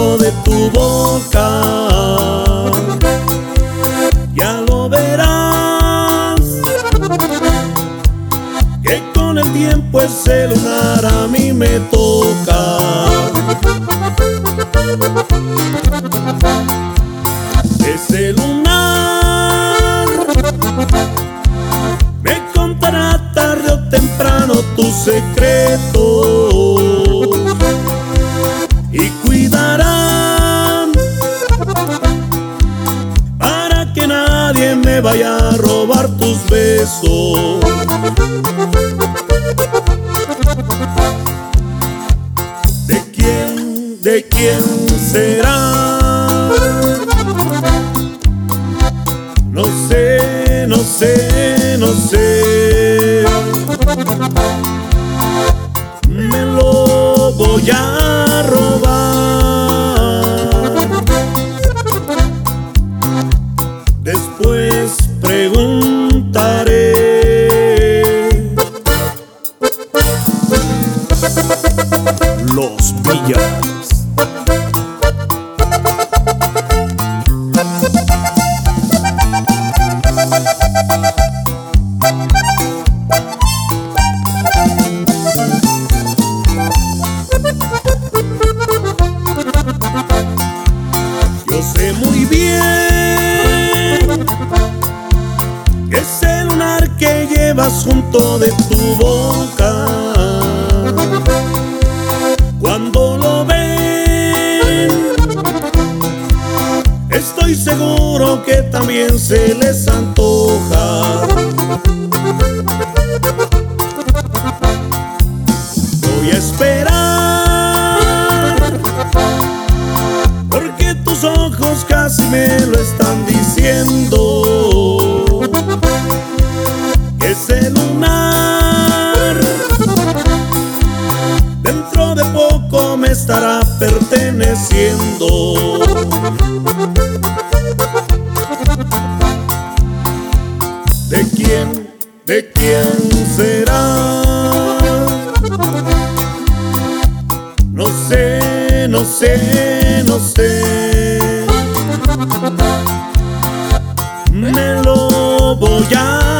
de tu boca. Ya lo verás, que con el tiempo ese lunar a mí me toca. Ese lunar me contará tarde o temprano tu secreto vaya a robar tus besos. ¿De quién, de quién será? No sé, no sé, no sé. Después preguntaré. Los Villas. Yo sé muy bien que llevas junto de tu boca. Cuando lo ven, estoy seguro que también se les antoja. Voy a esperar porque tus ojos casi me lo están diciendo. ¿De quién, de quién será? No sé, no sé, no sé. Me lo voy a